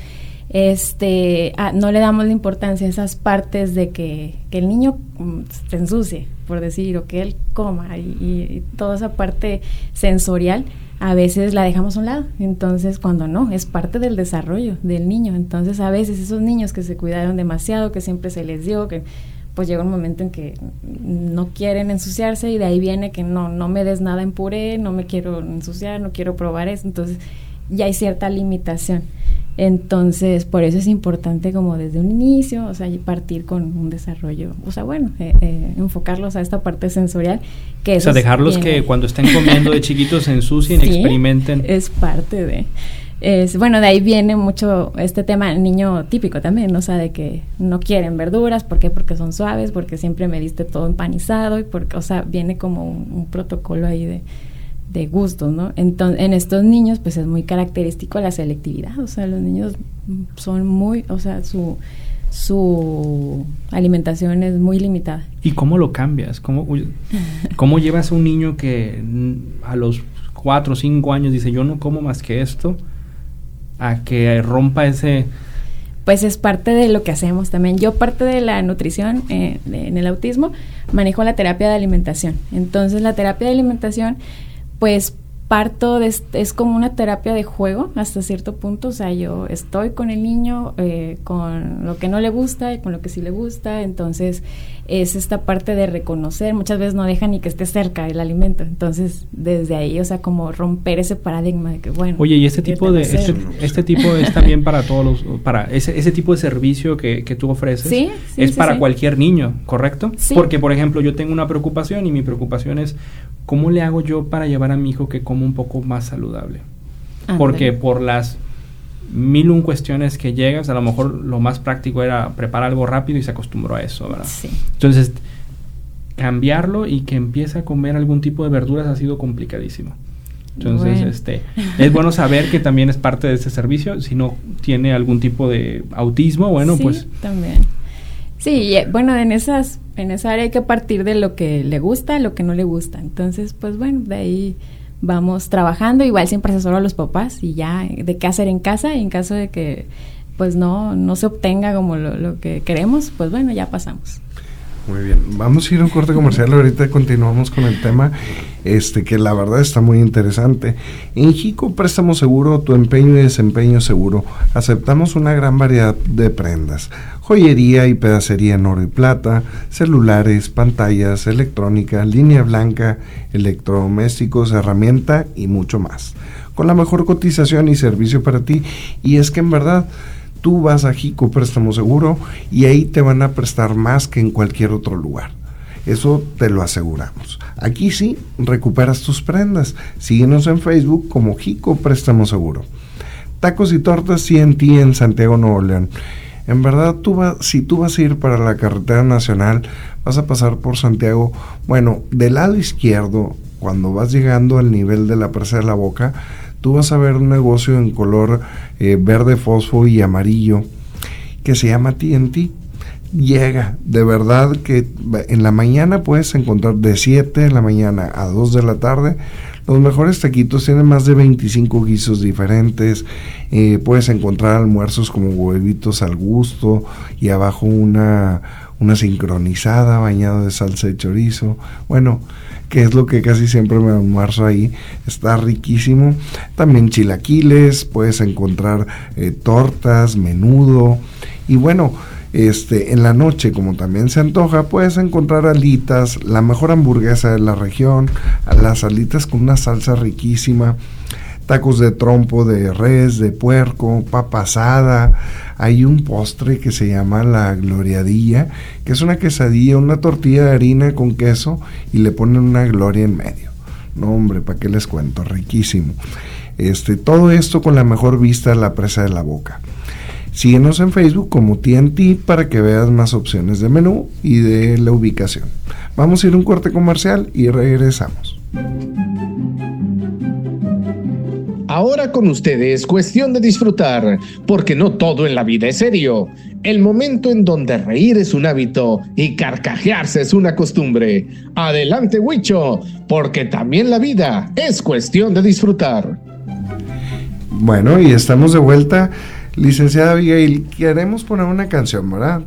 este no le damos la importancia a esas partes de que, el niño mm, se ensucie, por decir, o que él coma y, toda esa parte sensorial a veces la dejamos a un lado. Entonces, cuando no, es parte del desarrollo del niño. Entonces, a veces esos niños que se cuidaron demasiado, que siempre se les dio, que pues llega un momento en que no quieren ensuciarse y de ahí viene que no, no me des nada en puré, no me quiero ensuciar, no quiero probar eso, entonces ya hay cierta limitación. Entonces, por eso es importante como desde un inicio, o sea, partir con un desarrollo, o sea, bueno, eh, eh, enfocarlos a esta parte sensorial. Que o sea, dejarlos que cuando estén comiendo de chiquitos se ensucien, (laughs) experimenten. Es parte de es, bueno, de ahí viene mucho este tema niño típico también, o sea, de que no quieren verduras, ¿por qué? Porque son suaves, porque siempre me diste todo empanizado, y porque, o sea, viene como un, protocolo ahí de, de gustos, ¿no? Entonces, en estos niños, pues es muy característico la selectividad, o sea, los niños son muy, o sea, su, su alimentación es muy limitada. ¿Y cómo lo cambias? ¿Cómo, cómo llevas a un niño que a los cuatro o cinco años dice, yo no como más que esto? a que rompa ese... Pues es parte de lo que hacemos también. Yo parte de la nutrición eh, en el autismo manejo la terapia de alimentación. Entonces la terapia de alimentación pues parto de, es como una terapia de juego hasta cierto punto, o sea, yo estoy con el niño, eh, con lo que no le gusta y con lo que sí le gusta, entonces es esta parte de reconocer, muchas veces no deja ni que esté cerca el alimento, entonces desde ahí, o sea, como romper ese paradigma de que, bueno. Oye, y este tipo de, este, este, tipo es también para todos los, para ese, ese tipo de servicio que, que tú ofreces, ¿Sí? es para cualquier niño, ¿correcto? Porque, por ejemplo, yo tengo una preocupación y mi preocupación es, ¿cómo le hago yo para llevar a mi hijo que coma un poco más saludable? Porque por las mil un cuestiones que llegas, a lo mejor lo más práctico era preparar algo rápido y se acostumbró a eso, ¿verdad? Sí. Entonces, cambiarlo y que empiece a comer algún tipo de verduras ha sido complicadísimo. Entonces, este, (laughs) es bueno saber que también es parte de este servicio. Si no tiene algún tipo de autismo, bueno, sí, pues. También. Sí, eh, bueno, en esas, en esa área hay que partir de lo que le gusta, lo que no le gusta. Entonces, pues bueno, de ahí vamos trabajando, igual siempre asesoro a los papás y ya de qué hacer en casa y en caso de que pues no, no se obtenga como lo, lo que queremos, pues bueno, ya pasamos. Muy bien, vamos a ir a un corte comercial, ahorita continuamos con el tema, este que la verdad está muy interesante. En Jico Préstamo Seguro, tu empeño y desempeño seguro, aceptamos una gran variedad de prendas, joyería y pedacería en oro y plata, celulares, pantallas, electrónica, línea blanca, electrodomésticos, herramienta y mucho más. Con la mejor cotización y servicio para ti, y es que en verdad tú vas a Jico Préstamo Seguro y ahí te van a prestar más que en cualquier otro lugar. Eso te lo aseguramos. Aquí sí, recuperas tus prendas. Síguenos en Facebook como Jico Préstamo Seguro. Tacos y tortas CNT en Santiago Nuevo León. En verdad, tú vas, si tú vas a ir para la carretera nacional, vas a pasar por Santiago. Bueno, del lado izquierdo, cuando vas llegando al nivel de la presa de la boca, tú vas a ver un negocio en color eh, verde fosfo y amarillo que se llama TNT. Llega, de verdad que en la mañana puedes encontrar de 7 de la mañana a 2 de la tarde los mejores taquitos tienen más de 25 guisos diferentes. Eh, puedes encontrar almuerzos como huevitos al gusto y abajo una, una sincronizada bañada de salsa de chorizo. Bueno, que es lo que casi siempre me almuerzo ahí. Está riquísimo. También chilaquiles, puedes encontrar eh, tortas, menudo. Y bueno, este, en la noche, como también se antoja, puedes encontrar alitas, la mejor hamburguesa de la región, las alitas con una salsa riquísima, tacos de trompo de res, de puerco, papa asada. Hay un postre que se llama la gloriadilla, que es una quesadilla, una tortilla de harina con queso y le ponen una gloria en medio. No, hombre, ¿para qué les cuento? Riquísimo. Este, todo esto con la mejor vista la presa de la boca. Síguenos en Facebook como TNT para que veas más opciones de menú y de la ubicación. Vamos a ir a un corte comercial y regresamos. Ahora con ustedes, cuestión de disfrutar, porque no todo en la vida es serio. El momento en donde reír es un hábito y carcajearse es una costumbre. Adelante, Huicho, porque también la vida es cuestión de disfrutar. Bueno, y estamos de vuelta. Licenciada Abigail, queremos poner una canción, ¿verdad?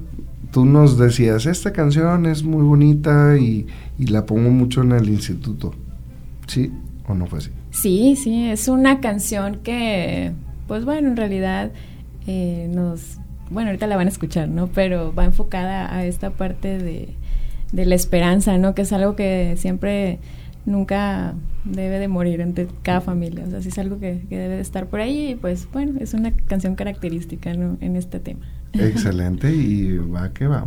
Tú nos decías, esta canción es muy bonita y, y la pongo mucho en el instituto. ¿Sí o no fue así? Sí, sí, es una canción que, pues bueno, en realidad eh, nos, bueno, ahorita la van a escuchar, ¿no? Pero va enfocada a esta parte de, de la esperanza, ¿no? Que es algo que siempre nunca debe de morir entre cada familia. O sea, sí es algo que, que, debe de estar por ahí y pues bueno, es una canción característica ¿no? en este tema. Excelente y va que va.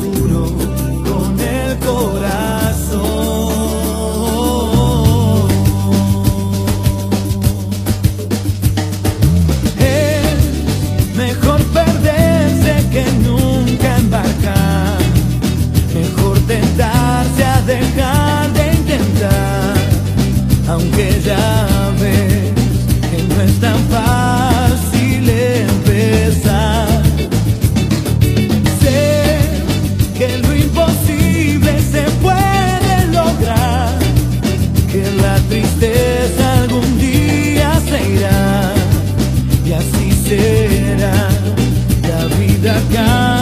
será. La vida cambia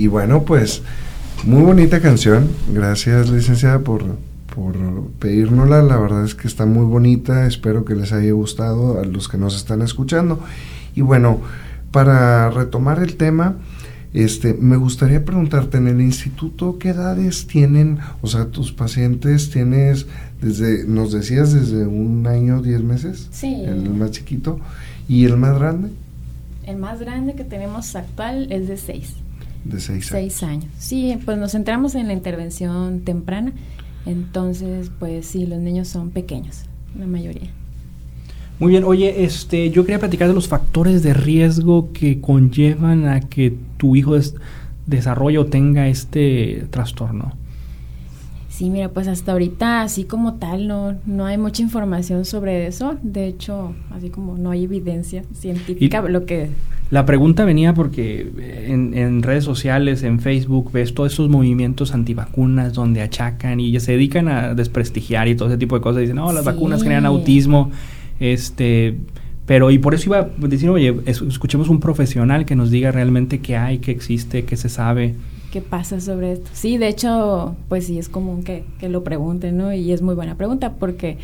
Y bueno, pues muy bonita canción. Gracias, licenciada, por, por pedírnosla. La verdad es que está muy bonita. Espero que les haya gustado a los que nos están escuchando. Y bueno, para retomar el tema, este, me gustaría preguntarte, en el instituto, ¿qué edades tienen? O sea, tus pacientes tienes desde, nos decías, desde un año, diez meses. Sí. El más chiquito. ¿Y el más grande? El más grande que tenemos actual es de 6. De seis años. Seis años. Sí, pues nos centramos en la intervención temprana. Entonces, pues sí, los niños son pequeños, la mayoría. Muy bien, oye, este, yo quería platicar de los factores de riesgo que conllevan a que tu hijo des- desarrolle o tenga este trastorno. Sí, mira, pues hasta ahorita así como tal no, no hay mucha información sobre eso. De hecho, así como no hay evidencia científica, Y- lo que... La pregunta venía porque en, en redes sociales, en Facebook, ves todos esos movimientos antivacunas donde achacan y se dedican a desprestigiar y todo ese tipo de cosas. Dicen, no, las Sí. vacunas generan autismo. Este, pero y por eso iba a decir, oye, es- escuchemos un profesional que nos diga realmente qué hay, qué existe, qué se sabe. ¿Qué pasa sobre esto? Sí, de hecho, pues sí es común que, que lo pregunten, ¿no? Y es muy buena pregunta porque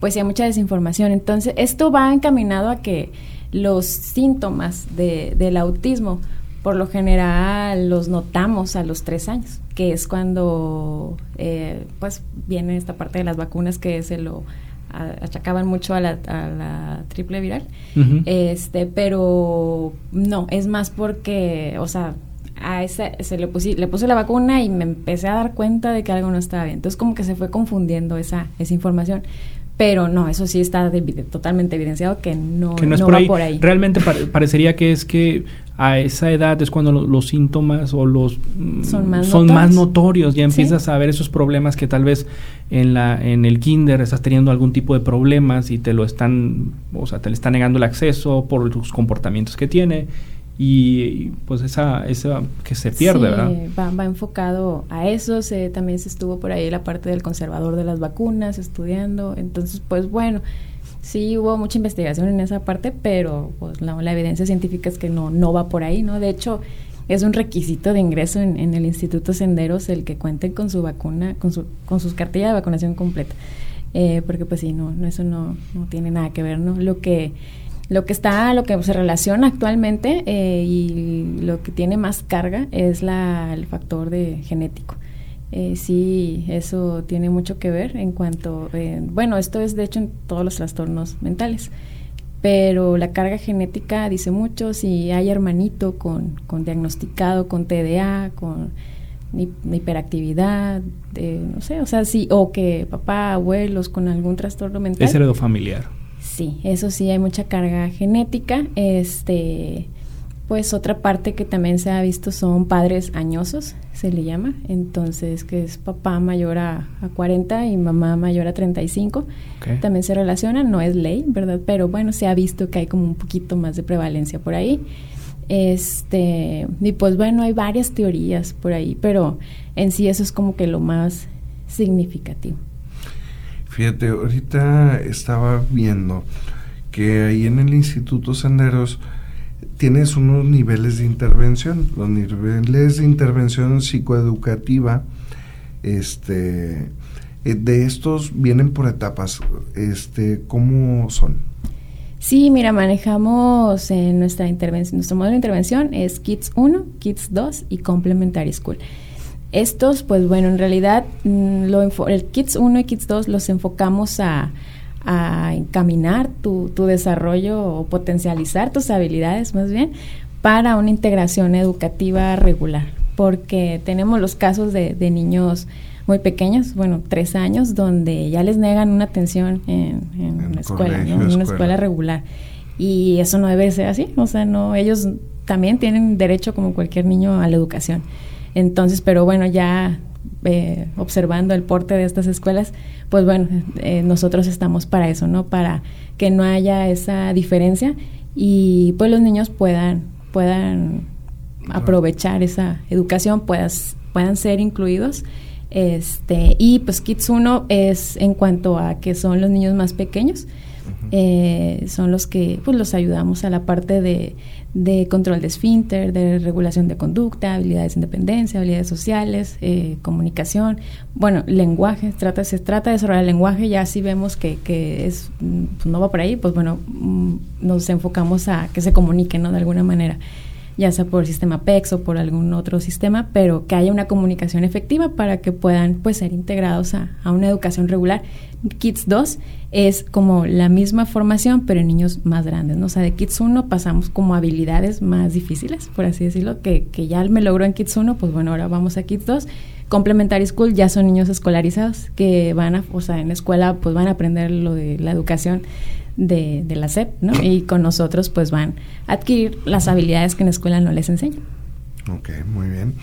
pues sí hay mucha desinformación. Entonces, esto va encaminado a que los síntomas de- del autismo por lo general los notamos a los tres años, que es cuando eh, pues viene esta parte de las vacunas que se lo achacaban mucho a la, a la triple viral. Este, pero no, es más porque, o sea, a esa, se le, puse, le puse la vacuna y me empecé a dar cuenta de que algo no estaba bien. Entonces como que se fue confundiendo esa, esa información. Pero no, eso sí está de- totalmente evidenciado que no, que no es no por va ahí. por ahí. Realmente pare- (laughs) parecería que es que a esa edad es cuando lo- los síntomas o los mm, Son más son más notorios. Ya Sí. empiezas a ver esos problemas que tal vez en la en el kinder estás teniendo algún tipo de problemas y te lo están, o sea, te le están negando el acceso por los comportamientos que tiene y, pues esa esa que se pierde, Sí, ¿verdad? Va, va enfocado a eso. Se, también se estuvo por ahí la parte del conservador de las vacunas estudiando. Entonces, pues bueno, sí hubo mucha investigación en esa parte, pero pues la, la evidencia científica es que no, no va por ahí, ¿no? De hecho, es un requisito de ingreso en, en el Instituto Senderos el que cuenten con su vacuna, con, su, con sus cartillas de vacunación completa. Eh, porque pues sí, no, no eso no, no tiene nada que ver, ¿no? Lo que lo que está, lo que se relaciona actualmente eh, y lo que tiene más carga es la, el factor de genético. Eh, sí, eso tiene mucho que ver en cuanto, eh, bueno, esto es de hecho en todos los trastornos mentales, pero la carga genética dice mucho, si hay hermanito con, con diagnosticado con TDA, con hi- hiperactividad, eh, no sé, o sea, sí, o que papá, abuelos con algún trastorno mental. Es heredofamiliar. Sí, eso sí, hay mucha carga genética. Este, pues otra parte que también se ha visto son padres añosos, se le llama. Entonces, que es papá mayor a, a 40 y mamá mayor a 35. Ok. También se relacionan, no es ley, ¿verdad? Pero bueno, se ha visto que hay como un poquito más de prevalencia por ahí. Este, y pues bueno, hay varias teorías por ahí, pero en sí eso es como que lo más significativo. Fíjate, ahorita estaba viendo que ahí en el Instituto Senderos tienes unos niveles de intervención. Los niveles de intervención psicoeducativa, este, eh, de estos vienen por etapas. Este, ¿cómo son? Sí, mira, manejamos en nuestra intervención, nuestro modelo de intervención es Kids 1, Kids 2 y Complementary School. Estos, pues bueno, en realidad mm, lo el Kids 1 y Kids 2 los enfocamos a, a encaminar tu, tu desarrollo o potencializar tus habilidades más bien para una integración educativa regular, porque tenemos los casos de, de niños muy pequeños, bueno, tres años, donde ya les negan una atención en, en En la escuela, colegio, ¿no? en una escuela. escuela regular. Y eso no debe ser así, o sea, no, ellos también tienen derecho como cualquier niño a la educación. Entonces, pero bueno, ya eh, observando el porte de estas escuelas, pues bueno, eh, nosotros estamos para eso, ¿no? Para que no haya esa diferencia y pues los niños puedan, puedan aprovechar esa educación, puedas, puedan ser incluidos. Este, y pues Kids 1 es en cuanto a que son los niños más pequeños, eh, son los que pues los ayudamos a la parte de, de control de esfínter, de regulación de conducta, habilidades de independencia, habilidades sociales, eh, comunicación, bueno, lenguaje, trata, se trata de desarrollar el lenguaje, ya si vemos que, que es, mm, pues, no va por ahí, pues bueno, mm, nos enfocamos a que se comuniquen, ¿no? De alguna manera ya sea por el sistema PEX o por algún otro sistema, pero que haya una comunicación efectiva para que puedan pues ser integrados a, a una educación regular. Kids 2 es como la misma formación, pero en niños más grandes, ¿no? O de Kids 1 pasamos como habilidades más difíciles, por así decirlo, que, que ya me logró en Kids 1, pues bueno, ahora vamos a Kids 2. Complementary School ya son niños escolarizados que van a, o sea, en la escuela pues van a aprender lo de la educación de, de la SEP, ¿no? Y con nosotros pues van a adquirir las habilidades que en la escuela no les enseñan. Ok, muy bien.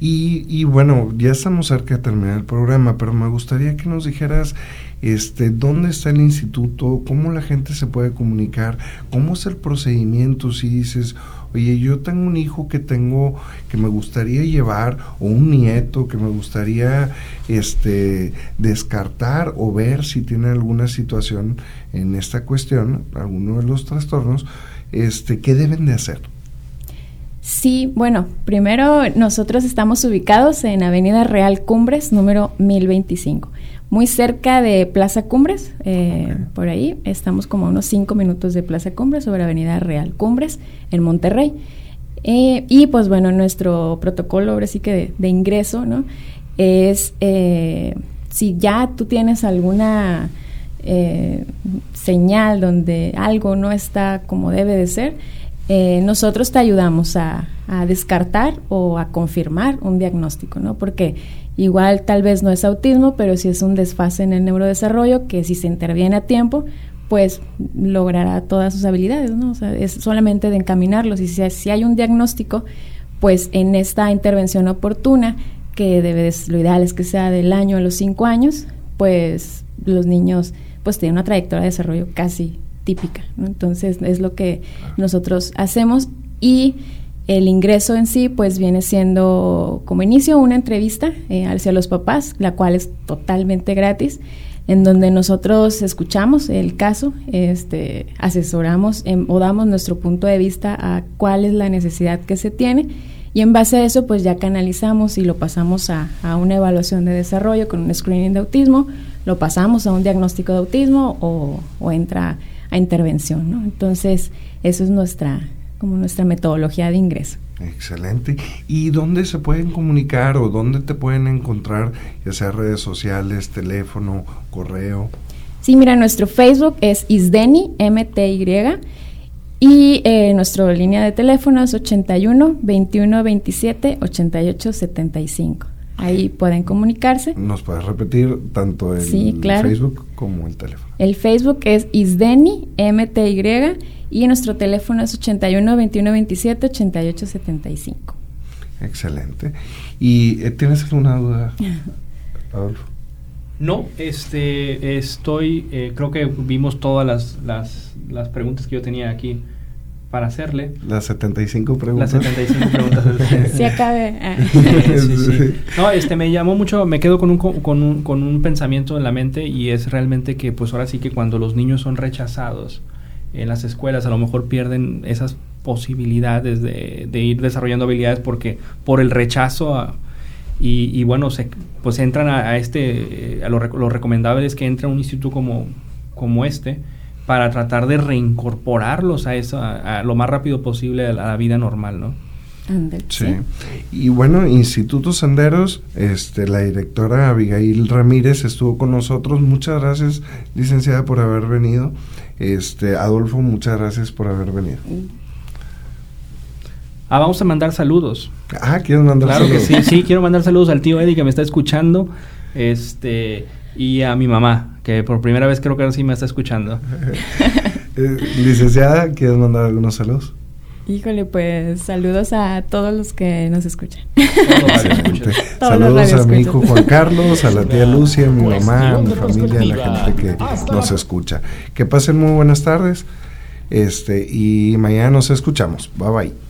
Y, y bueno, ya estamos cerca de terminar el programa, pero me gustaría que nos dijeras este, dónde está el instituto, cómo la gente se puede comunicar, cómo es el procedimiento si dices, oye, yo tengo un hijo que tengo, que me gustaría llevar, o un nieto que me gustaría este, descartar o ver si tiene alguna situación en esta cuestión, alguno de los trastornos, este, ¿qué deben de hacer? Sí, bueno, primero nosotros estamos ubicados en Avenida Real Cumbres, número 1025, muy cerca de Plaza Cumbres, eh, por ahí. Estamos como a unos cinco minutos de Plaza Cumbres sobre Avenida Real Cumbres, en Monterrey. Eh, y pues bueno, nuestro protocolo ahora sí que de, de ingreso, ¿no? Es eh, si ya tú tienes alguna señal donde algo no está como debe de ser, nosotros te ayudamos a, a descartar o a confirmar un diagnóstico, ¿no? Porque igual tal vez no es autismo, pero si es un desfase en el neurodesarrollo que si se interviene a tiempo, pues logrará todas sus habilidades, ¿no? O sea, es solamente de encaminarlos. Y si, si hay un diagnóstico, pues en esta intervención oportuna, que debe de, lo ideal es que sea del año a los cinco años, pues los niños pues tienen una trayectoria de desarrollo casi típica, ¿no? Entonces es lo que nosotros hacemos y el ingreso en sí pues viene siendo como inicio una entrevista eh, hacia los papás, la cual es totalmente gratis en donde nosotros escuchamos el caso, este, asesoramos em, o damos nuestro punto de vista a cuál es la necesidad que se tiene y en base a eso pues ya canalizamos y lo pasamos a, una evaluación de desarrollo con un screening de autismo, lo pasamos a un diagnóstico de autismo o, o entra a intervención, ¿no? Entonces, eso es nuestra, como nuestra metodología de ingreso. Excelente. ¿Y dónde se pueden comunicar o dónde te pueden encontrar, ya sea redes sociales, teléfono, correo? Sí, mira, nuestro Facebook es Isdeni, MTY, y eh, nuestra línea de teléfono es 81 21 27 88 75. Ahí pueden comunicarse. ¿Nos puedes repetir tanto el Sí, claro. Facebook como el teléfono? El Facebook es Isdeni, MTY, y nuestro teléfono es 81 21 27 88 75. Excelente. ¿Y eh, tienes alguna duda, (laughs) Adolfo? No, este, estoy, eh, creo que vimos todas las, las, las preguntas que yo tenía aquí para hacerle. Las 75 Las preguntas. 75 preguntas. Si acabe. ah. Sí, sí. No, este me llamó mucho, me quedo con un, co- con un con un pensamiento en la mente y es realmente que pues ahora sí que cuando los niños son rechazados en las escuelas a lo mejor pierden esas posibilidades de, de ir desarrollando habilidades porque por el rechazo a- y, y bueno se, pues entran a, a este eh, a lo, lo recomendable es que entre a un instituto como como este para tratar de reincorporarlos a eso a, a lo más rápido posible a la, a la vida normal, ¿no? Sí. Y bueno, Instituto Senderos, este, la directora Abigail Ramírez estuvo con nosotros. Muchas gracias, licenciada, por haber venido. Este, Adolfo, muchas gracias por haber venido. Ah, vamos a mandar saludos. Ah, ¿quieres mandar Claro que saludos? sí, sí, quiero mandar saludos al tío Eddie que me está escuchando, este, y a mi mamá, que por primera vez creo que ahora sí me está escuchando. (laughs) Eh, licenciada, ¿quieres mandar algunos saludos? Híjole, pues saludos a todos los que nos escuchan. Todos (laughs) Saludos a mi hijo Juan Carlos, a la tía Lucia, a mi mamá, a mi familia, a la gente que nos escucha. Que pasen muy buenas tardes. Este, y mañana nos escuchamos. Bye bye.